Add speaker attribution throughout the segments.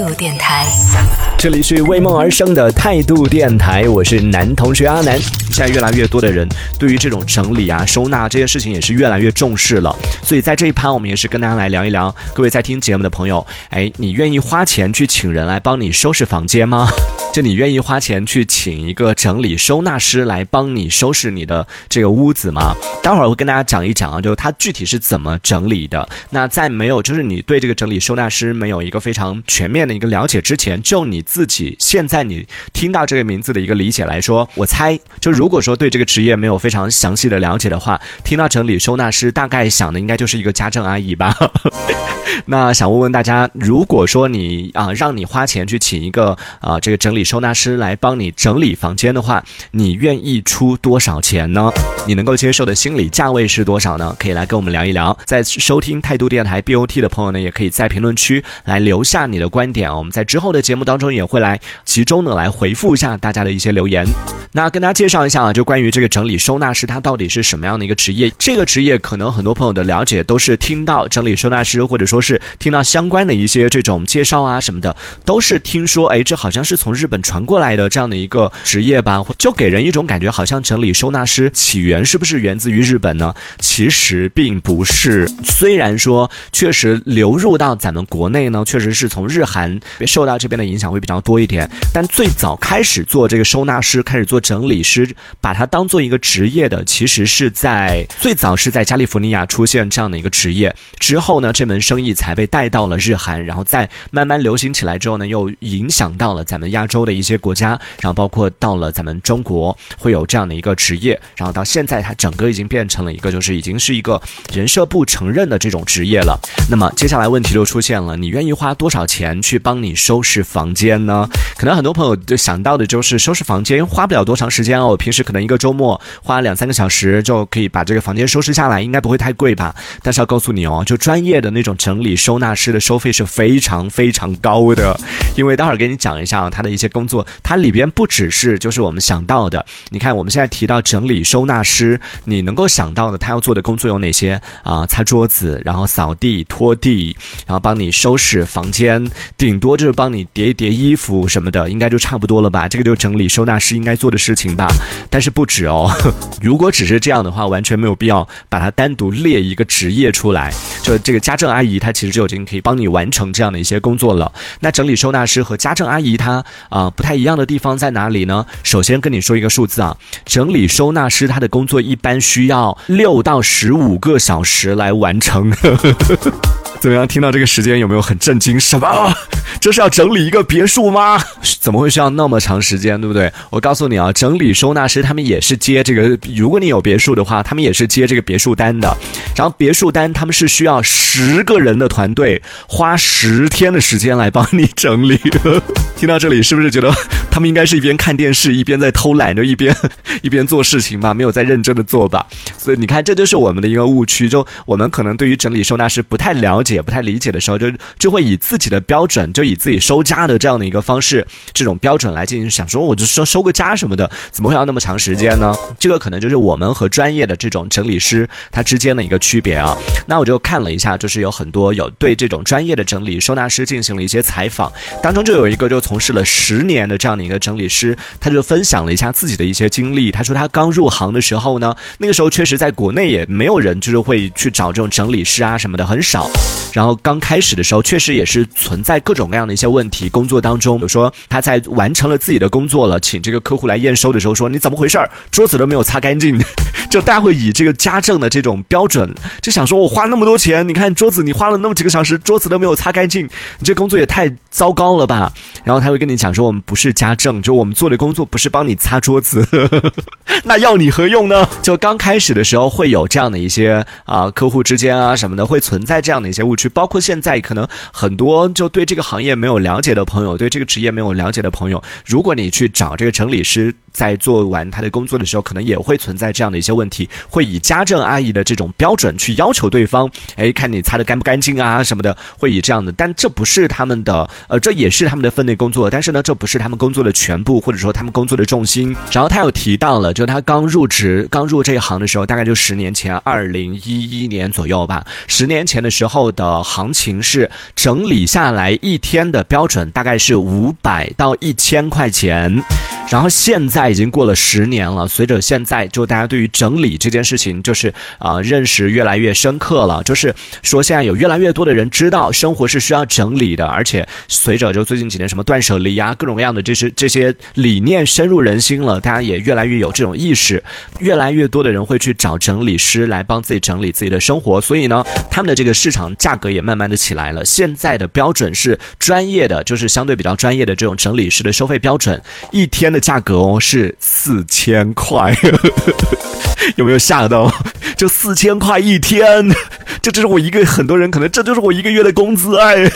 Speaker 1: 度电台，
Speaker 2: 这里是为梦而生的态度电台，我是男同学阿南。现在越来越多的人对于这种整理啊、收纳这些事情也是越来越重视了，所以在这一趴我们也是跟大家来聊一聊。各位在听节目的朋友，哎，你愿意花钱去请人来帮你收拾房间吗？就你愿意花钱去请一个整理收纳师来帮你收拾你的这个屋子吗？待会儿我会跟大家讲一讲啊，就是他具体是怎么整理的。那在没有就是你对这个整理收纳师没有一个非常全面的一个了解之前，就你自己现在你听到这个名字的一个理解来说，我猜就如果说对这个职业没有非常详细的了解的话，听到整理收纳师大概想的应该就是一个家政阿姨吧。那想问问大家，如果说你啊让你花钱去请一个啊这个整理收纳师来帮你整理房间的话，你愿意出多少钱呢？你能够接受的心理价位是多少呢？可以来跟我们聊一聊。在收听态度电台 BOT 的朋友呢，也可以在评论区来留下你的观点啊我们在之后的节目当中也会来集中的来回复一下大家的一些留言。那跟大家介绍一下啊，就关于这个整理收纳师，他到底是什么样的一个职业？这个职业可能很多朋友的了解都是听到整理收纳师，或者说是听到相关的一些这种介绍啊什么的，都是听说，哎，这好像是从日本传过来的这样的一个职业吧，就给人一种感觉，好像整理收纳师起源是不是源自于日本呢？其实并不是，虽然说确实流入到咱们国内呢，确实是从日韩受到这边的影响会比较多一点，但最早开始做这个收纳师，开始做。整理师把它当做一个职业的，其实是在最早是在加利福尼亚出现这样的一个职业之后呢，这门生意才被带到了日韩，然后再慢慢流行起来之后呢，又影响到了咱们亚洲多的一些国家，然后包括到了咱们中国会有这样的一个职业，然后到现在它整个已经变成了一个就是已经是一个人社部承认的这种职业了。那么接下来问题就出现了，你愿意花多少钱去帮你收拾房间呢？可能很多朋友就想到的就是收拾房间花不了多长时间哦，平时可能一个周末花两三个小时就可以把这个房间收拾下来，应该不会太贵吧？但是要告诉你哦，就专业的那种整理收纳师的收费是非常非常高的，因为待会儿给你讲一下他的一些工作，它里边不只是就是我们想到的。你看我们现在提到整理收纳师，你能够想到的他要做的工作有哪些啊？擦桌子，然后扫地、拖地，然后帮你收拾房间，顶多就是帮你叠一叠衣服什么的，应该就差不多了吧？这个就是整理收纳师应该做的事情。吧，但是不止哦。如果只是这样的话，完全没有必要把它单独列一个职业出来。就这个家政阿姨，她其实就已经可以帮你完成这样的一些工作了。那整理收纳师和家政阿姨，她啊啊不太一样的地方在哪里呢？首先跟你说一个数字啊，整理收纳师他的工作一般需要六到十五个小时来完成。怎么样？听到这个时间有没有很震惊？什么？这是要整理一个别墅吗？怎么会需要那么长时间？对不对？我告诉你啊，整理收纳师他们也是接这个，如果你有别墅的话，他们也是接这个别墅单的。然后别墅单他们是需要十个人的团队，花十天的时间来帮你整理。听到这里是不是觉得他们应该是一边看电视一边在偷懒，就一边 一边做事情吧？没有在认真的做吧？所以你看，这就是我们的一个误区。就我们可能对于整理收纳师不太了解。不太理解的时候，就就会以自己的标准，就以自己收家的这样的一个方式，这种标准来进行想说，我就说收个家什么的，怎么会要那么长时间呢？这个可能就是我们和专业的这种整理师他之间的一个区别啊。那我就看了一下，就是有很多有对这种专业的整理收纳师进行了一些采访，当中就有一个就从事了十十年的这样的一个整理师，他就分享了一下自己的一些经历。他说他刚入行的时候呢，那个时候确实在国内也没有人就是会去找这种整理师啊什么的，很少。然后刚开始的时候，确实也是存在各种各样的一些问题。工作当中，比如说他在完成了自己的工作了，请这个客户来验收的时候，说你怎么回事儿？桌子都没有擦干净，就大家会以这个家政的这种标准，就想说我花那么多钱，你看桌子你花了那么几个小时，桌子都没有擦干净，你这工作也太糟糕了吧？然后他会跟你讲说，我们不是家政，就我们做的工作不是帮你擦桌子，那要你何用呢？就刚开始的时候会有这样的一些啊，客户之间啊什么的，会存在这样的一些误区。包括现在可能很多就对这个行业没有了解的朋友，对这个职业没有了解的朋友，如果你去找这个整理师，在做完他的工作的时候，可能也会存在这样的一些问题，会以家政阿姨的这种标准去要求对方，哎，看你擦的干不干净啊什么的，会以这样的，但这不是他们的，呃，这也是他们的分内工作，但是呢，这不是他们工作。的全部，或者说他们工作的重心。然后他又提到了，就他刚入职、刚入这一行的时候，大概就十年前，二零一一年左右吧。十年前的时候的行情是整理下来一天的标准大概是五百到一千块钱。然后现在已经过了十年了，随着现在就大家对于整理这件事情，就是啊认识越来越深刻了。就是说现在有越来越多的人知道生活是需要整理的，而且随着就最近几年什么断舍离啊，各种各样的这些这些理念深入人心了，大家也越来越有这种意识，越来越多的人会去找整理师来帮自己整理自己的生活，所以呢，他们的这个市场价格也慢慢的起来了。现在的标准是专业的，就是相对比较专业的这种整理师的收费标准，一天的。价格哦是四千块，有没有吓到？就四千块一天，这就是我一个很多人可能这就是我一个月的工资哎。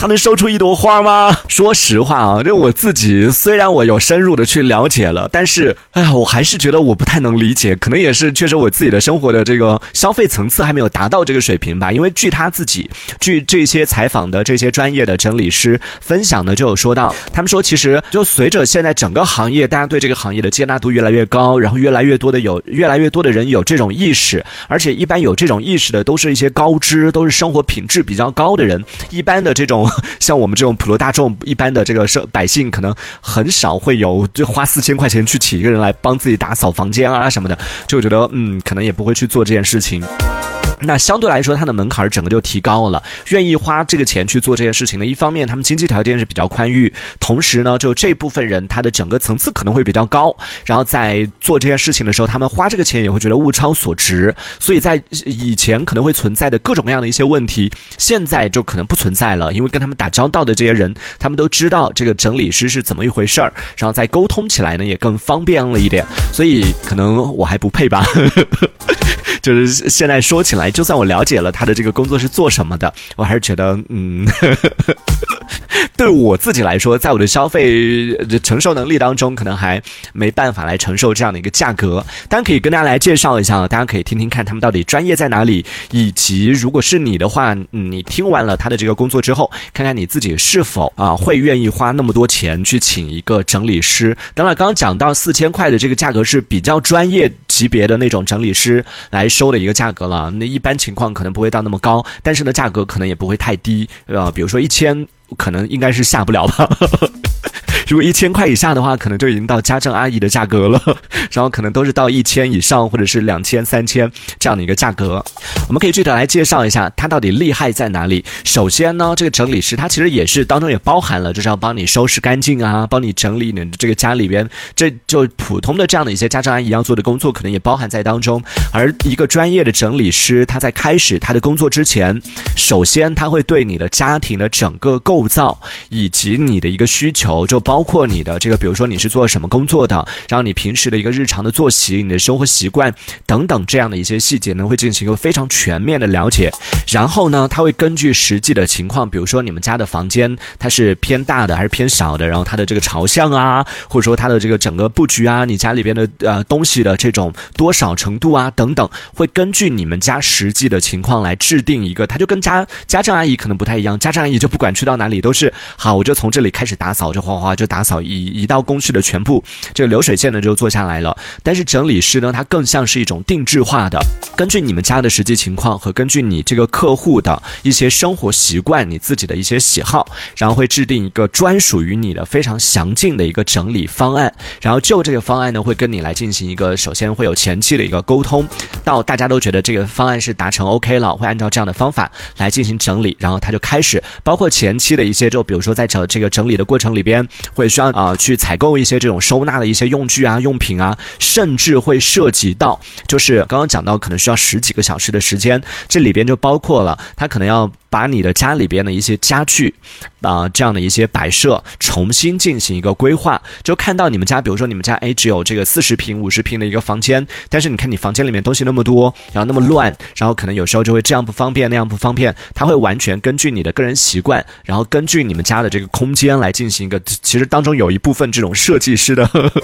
Speaker 2: 他能收出一朵花吗？说实话啊，就我自己，虽然我有深入的去了解了，但是，哎呀，我还是觉得我不太能理解。可能也是确实我自己的生活的这个消费层次还没有达到这个水平吧。因为据他自己，据这些采访的这些专业的整理师分享的，就有说到，他们说其实就随着现在整个行业，大家对这个行业的接纳度越来越高，然后越来越多的有越来越多的人有这种意识，而且一般有这种意识的都是一些高知，都是生活品质比较高的人，一般的这种。像我们这种普罗大众，一般的这个社百姓，可能很少会有就花四千块钱去请一个人来帮自己打扫房间啊什么的，就觉得嗯，可能也不会去做这件事情。那相对来说，它的门槛整个就提高了。愿意花这个钱去做这件事情呢，一方面他们经济条件是比较宽裕，同时呢，就这部分人他的整个层次可能会比较高。然后在做这件事情的时候，他们花这个钱也会觉得物超所值。所以在以前可能会存在的各种各样的一些问题，现在就可能不存在了，因为跟他们打交道的这些人，他们都知道这个整理师是怎么一回事儿，然后在沟通起来呢也更方便了一点。所以可能我还不配吧。就是现在说起来，就算我了解了他的这个工作是做什么的，我还是觉得，嗯。对我自己来说，在我的消费承受能力当中，可能还没办法来承受这样的一个价格。当然可以跟大家来介绍一下，大家可以听听看他们到底专业在哪里，以及如果是你的话，你听完了他的这个工作之后，看看你自己是否啊会愿意花那么多钱去请一个整理师。当然，刚刚讲到四千块的这个价格是比较专业级别的那种整理师来收的一个价格了。那一般情况可能不会到那么高，但是呢，价格可能也不会太低，呃，比如说一千。可能应该是下不了吧。如果一千块以下的话，可能就已经到家政阿姨的价格了，然后可能都是到一千以上，或者是两千、三千这样的一个价格。我们可以具体来介绍一下，它到底厉害在哪里。首先呢，这个整理师他其实也是当中也包含了，就是要帮你收拾干净啊，帮你整理你的这个家里边，这就普通的这样的一些家政阿姨要做的工作，可能也包含在当中。而一个专业的整理师，他在开始他的工作之前，首先他会对你的家庭的整个构造以及你的一个需求，就包。包括你的这个，比如说你是做什么工作的，然后你平时的一个日常的作息、你的生活习惯等等这样的一些细节呢，会进行一个非常全面的了解。然后呢，他会根据实际的情况，比如说你们家的房间它是偏大的还是偏小的，然后它的这个朝向啊，或者说它的这个整个布局啊，你家里边的呃东西的这种多少程度啊等等，会根据你们家实际的情况来制定一个。他就跟家家政阿姨可能不太一样，家政阿姨就不管去到哪里都是好，我就从这里开始打扫，就哗哗就。打扫一一道工序的全部，这个流水线呢就做下来了。但是整理师呢，它更像是一种定制化的，根据你们家的实际情况和根据你这个客户的一些生活习惯、你自己的一些喜好，然后会制定一个专属于你的非常详尽的一个整理方案。然后就这个方案呢，会跟你来进行一个，首先会有前期的一个沟通，到大家都觉得这个方案是达成 OK 了，会按照这样的方法来进行整理。然后他就开始，包括前期的一些，就比如说在整这个整理的过程里边。会需要啊去采购一些这种收纳的一些用具啊用品啊，甚至会涉及到，就是刚刚讲到可能需要十几个小时的时间，这里边就包括了他可能要。把你的家里边的一些家具，啊，这样的一些摆设重新进行一个规划，就看到你们家，比如说你们家哎只有这个四十平、五十平的一个房间，但是你看你房间里面东西那么多，然后那么乱，然后可能有时候就会这样不方便那样不方便，它会完全根据你的个人习惯，然后根据你们家的这个空间来进行一个其实当中有一部分这种设计师的呵呵。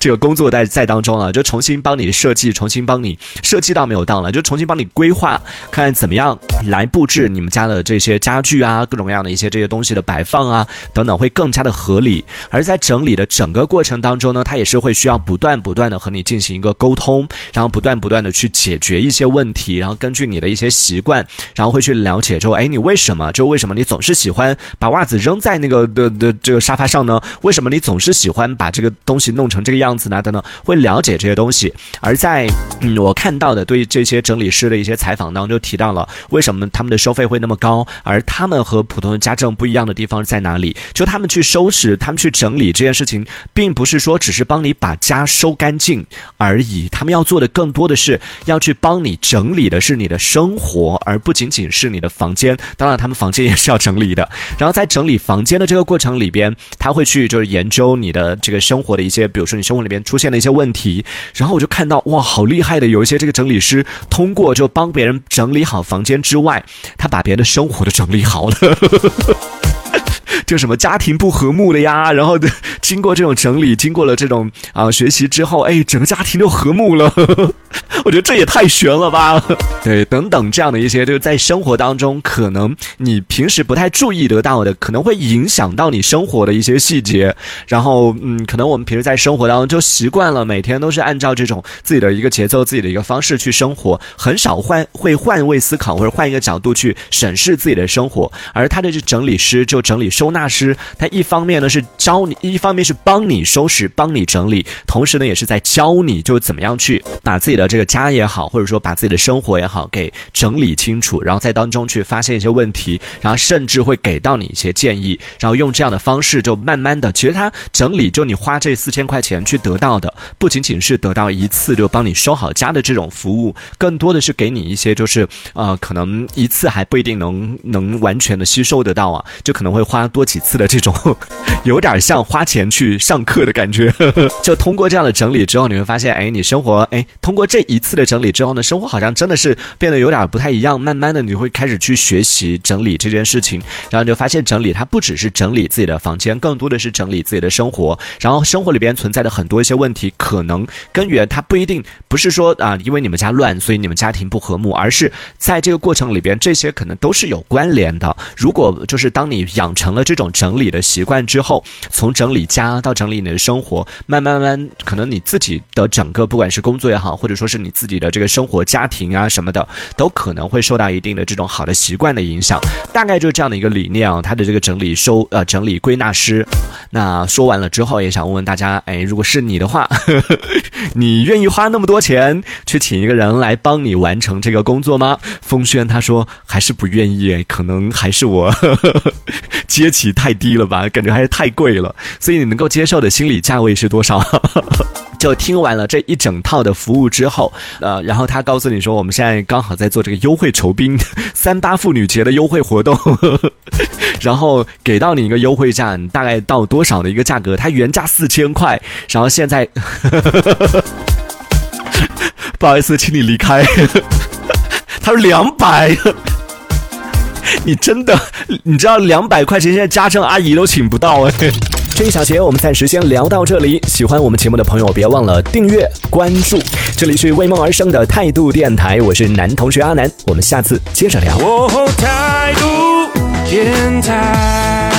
Speaker 2: 这个工作在在当中啊，就重新帮你设计，重新帮你设计到没有到了，就重新帮你规划，看怎么样来布置你们家的这些家具啊，各种各样的一些这些东西的摆放啊等等，会更加的合理。而在整理的整个过程当中呢，它也是会需要不断不断的和你进行一个沟通，然后不断不断的去解决一些问题，然后根据你的一些习惯，然后会去了解之后，哎，你为什么就为什么你总是喜欢把袜子扔在那个的的这个沙发上呢？为什么你总是喜欢把这个东西弄成这个样？子呢？等等，会了解这些东西。而在嗯，我看到的对这些整理师的一些采访当中，就提到了为什么他们的收费会那么高，而他们和普通的家政不一样的地方在哪里？就他们去收拾、他们去整理这件事情，并不是说只是帮你把家收干净而已。他们要做的更多的是要去帮你整理的是你的生活，而不仅仅是你的房间。当然，他们房间也是要整理的。然后在整理房间的这个过程里边，他会去就是研究你的这个生活的一些，比如说你生活里面出现的一些问题，然后我就看到哇，好厉害的！有一些这个整理师通过就帮别人整理好房间之外，他把别人的生活都整理好了。就什么家庭不和睦了呀，然后 经过这种整理，经过了这种啊学习之后，哎，整个家庭就和睦了。我觉得这也太悬了吧！对，等等这样的一些，就是在生活当中，可能你平时不太注意得到的，可能会影响到你生活的一些细节。然后，嗯，可能我们平时在生活当中就习惯了，每天都是按照这种自己的一个节奏、自己的一个方式去生活，很少换会换位思考或者换一个角度去审视自己的生活。而他的这整理师就整理收纳师，他一方面呢是教你，一方面是帮你收拾、帮你整理，同时呢也是在教你就怎么样去把自己的这个。家也好，或者说把自己的生活也好给整理清楚，然后在当中去发现一些问题，然后甚至会给到你一些建议，然后用这样的方式就慢慢的，其实他整理就你花这四千块钱去得到的，不仅仅是得到一次就帮你收好家的这种服务，更多的是给你一些就是呃可能一次还不一定能能完全的吸收得到啊，就可能会花多几次的这种，有点像花钱去上课的感觉，就通过这样的整理之后，你会发现，哎，你生活哎通过这一。次的整理之后呢，生活好像真的是变得有点不太一样。慢慢的，你会开始去学习整理这件事情，然后你就发现整理它不只是整理自己的房间，更多的是整理自己的生活。然后生活里边存在的很多一些问题，可能根源它不一定不是说啊，因为你们家乱，所以你们家庭不和睦，而是在这个过程里边，这些可能都是有关联的。如果就是当你养成这种整理的习惯之后，从整理家到整理你的生活，慢慢慢，可能你自己的整个不管是工作也好，或者说是你。自己的这个生活、家庭啊什么的，都可能会受到一定的这种好的习惯的影响。大概就是这样的一个理念啊。他的这个整理收呃整理归纳师，那说完了之后，也想问问大家，哎，如果是你的话，你愿意花那么多钱去请一个人来帮你完成这个工作吗？风轩他说还是不愿意，可能还是我 接起太低了吧，感觉还是太贵了。所以你能够接受的心理价位是多少？就听完了这一整套的服务之后，呃，然后他告诉你说，我们现在刚好在做这个优惠酬宾，三八妇女节的优惠活动，然后给到你一个优惠价，大概到多少的一个价格？它原价四千块，然后现在，不好意思，请你离开。他说两百，你真的，你知道两百块钱现在家政阿姨都请不到哎。这一小节我们暂时先聊到这里。喜欢我们节目的朋友，别忘了订阅关注。这里是为梦而生的态度电台，我是男同学阿南。我们下次接着聊。态度电台。